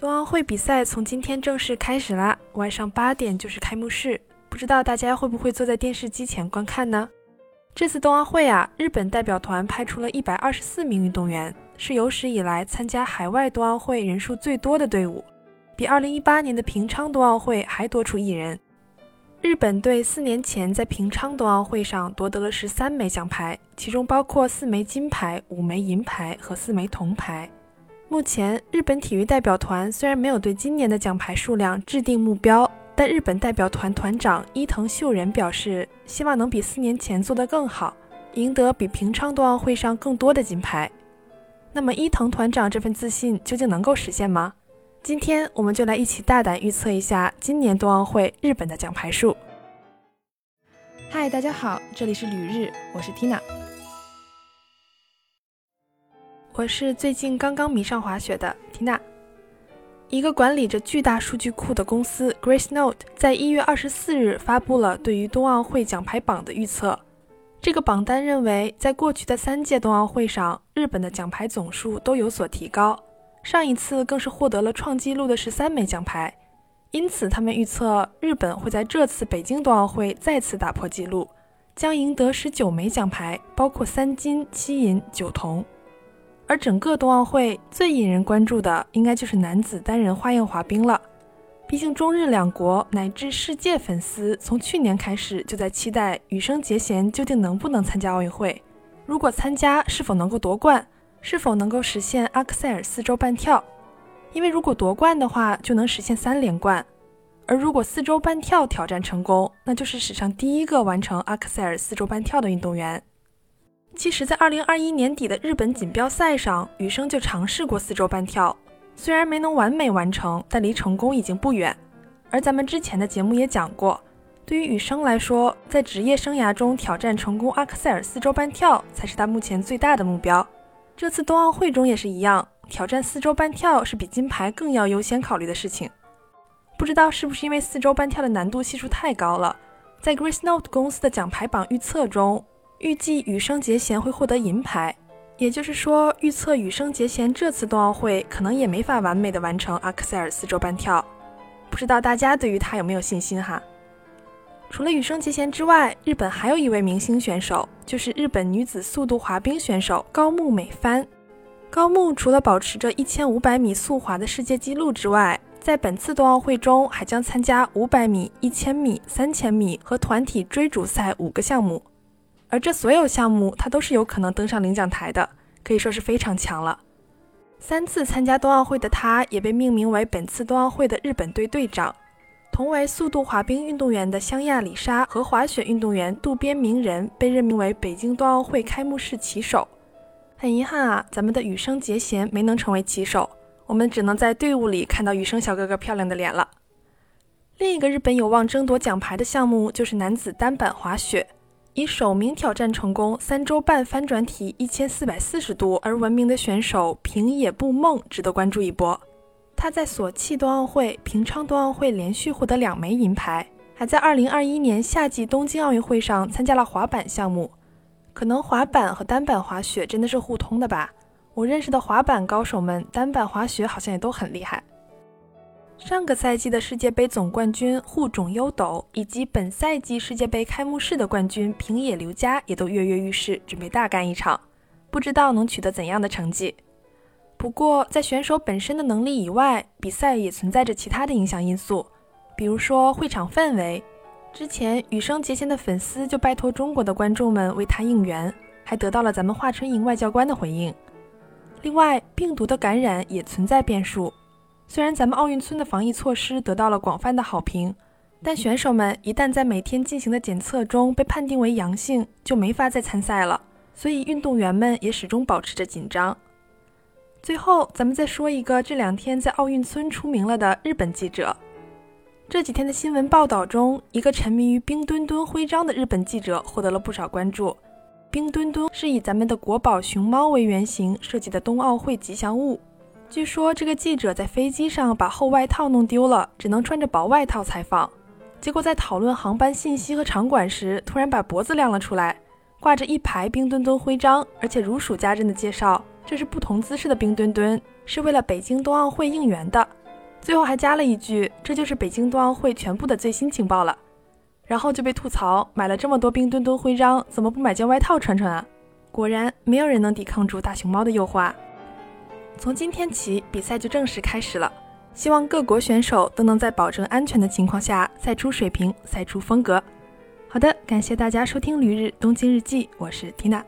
冬奥会比赛从今天正式开始啦，晚上八点就是开幕式，不知道大家会不会坐在电视机前观看呢？这次冬奥会啊，日本代表团派出了一百二十四名运动员，是有史以来参加海外冬奥会人数最多的队伍，比二零一八年的平昌冬奥会还多出一人。日本队四年前在平昌冬奥会上夺得了十三枚奖牌，其中包括四枚金牌、五枚银牌和四枚铜牌。目前，日本体育代表团虽然没有对今年的奖牌数量制定目标，但日本代表团团长伊藤秀人表示，希望能比四年前做得更好，赢得比平昌冬奥会上更多的金牌。那么，伊藤团长这份自信究竟能够实现吗？今天，我们就来一起大胆预测一下今年冬奥会日本的奖牌数。嗨，大家好，这里是旅日，我是 Tina。我是最近刚刚迷上滑雪的缇娜。一个管理着巨大数据库的公司 Grace Note 在一月二十四日发布了对于冬奥会奖牌榜的预测。这个榜单认为，在过去的三届冬奥会上，日本的奖牌总数都有所提高，上一次更是获得了创纪录的十三枚奖牌。因此，他们预测日本会在这次北京冬奥会再次打破纪录，将赢得十九枚奖牌，包括三金、七银、九铜。而整个冬奥会最引人关注的，应该就是男子单人花样滑冰了。毕竟中日两国乃至世界粉丝从去年开始就在期待羽生结弦究竟能不能参加奥运会。如果参加，是否能够夺冠？是否能够实现阿克塞尔四周半跳？因为如果夺冠的话，就能实现三连冠。而如果四周半跳挑战成功，那就是史上第一个完成阿克塞尔四周半跳的运动员。其实，在二零二一年底的日本锦标赛上，羽生就尝试过四周半跳，虽然没能完美完成，但离成功已经不远。而咱们之前的节目也讲过，对于羽生来说，在职业生涯中挑战成功阿克塞尔四周半跳才是他目前最大的目标。这次冬奥会中也是一样，挑战四周半跳是比金牌更要优先考虑的事情。不知道是不是因为四周半跳的难度系数太高了，在 Grace Note 公司的奖牌榜预测中。预计羽生结弦会获得银牌，也就是说，预测羽生结弦这次冬奥会可能也没法完美的完成阿克塞尔四周半跳。不知道大家对于他有没有信心哈？除了羽生结弦之外，日本还有一位明星选手，就是日本女子速度滑冰选手高木美帆。高木除了保持着一千五百米速滑的世界纪录之外，在本次冬奥会中还将参加五百米、一千米、三千米和团体追逐赛五个项目。而这所有项目，他都是有可能登上领奖台的，可以说是非常强了。三次参加冬奥会的他，也被命名为本次冬奥会的日本队队长。同为速度滑冰运动员的香亚里沙和滑雪运动员渡边明人被任命为北京冬奥会开幕式旗手。很遗憾啊，咱们的羽生结弦没能成为旗手，我们只能在队伍里看到羽生小哥哥漂亮的脸了。另一个日本有望争夺奖牌的项目就是男子单板滑雪。以首名挑战成功三周半翻转体一千四百四十度而闻名的选手平野步梦值得关注一波。他在索契冬奥会、平昌冬奥会连续获得两枚银牌，还在二零二一年夏季东京奥运会上参加了滑板项目。可能滑板和单板滑雪真的是互通的吧？我认识的滑板高手们，单板滑雪好像也都很厉害。上个赛季的世界杯总冠军户冢优斗，以及本赛季世界杯开幕式的冠军平野流佳，也都跃跃欲试，准备大干一场，不知道能取得怎样的成绩。不过，在选手本身的能力以外，比赛也存在着其他的影响因素，比如说会场氛围。之前羽生结弦的粉丝就拜托中国的观众们为他应援，还得到了咱们华春莹外交官的回应。另外，病毒的感染也存在变数。虽然咱们奥运村的防疫措施得到了广泛的好评，但选手们一旦在每天进行的检测中被判定为阳性，就没法再参赛了。所以运动员们也始终保持着紧张。最后，咱们再说一个这两天在奥运村出名了的日本记者。这几天的新闻报道中，一个沉迷于冰墩墩徽章的日本记者获得了不少关注。冰墩墩是以咱们的国宝熊猫为原型设计的冬奥会吉祥物。据说这个记者在飞机上把厚外套弄丢了，只能穿着薄外套采访。结果在讨论航班信息和场馆时，突然把脖子亮了出来，挂着一排冰墩墩徽章，而且如数家珍的介绍这是不同姿势的冰墩墩，是为了北京冬奥会应援的。最后还加了一句：“这就是北京冬奥会全部的最新情报了。”然后就被吐槽买了这么多冰墩墩徽章，怎么不买件外套穿穿啊？果然，没有人能抵抗住大熊猫的诱惑。从今天起，比赛就正式开始了。希望各国选手都能在保证安全的情况下赛出水平、赛出风格。好的，感谢大家收听《旅日东京日记》，我是 Tina。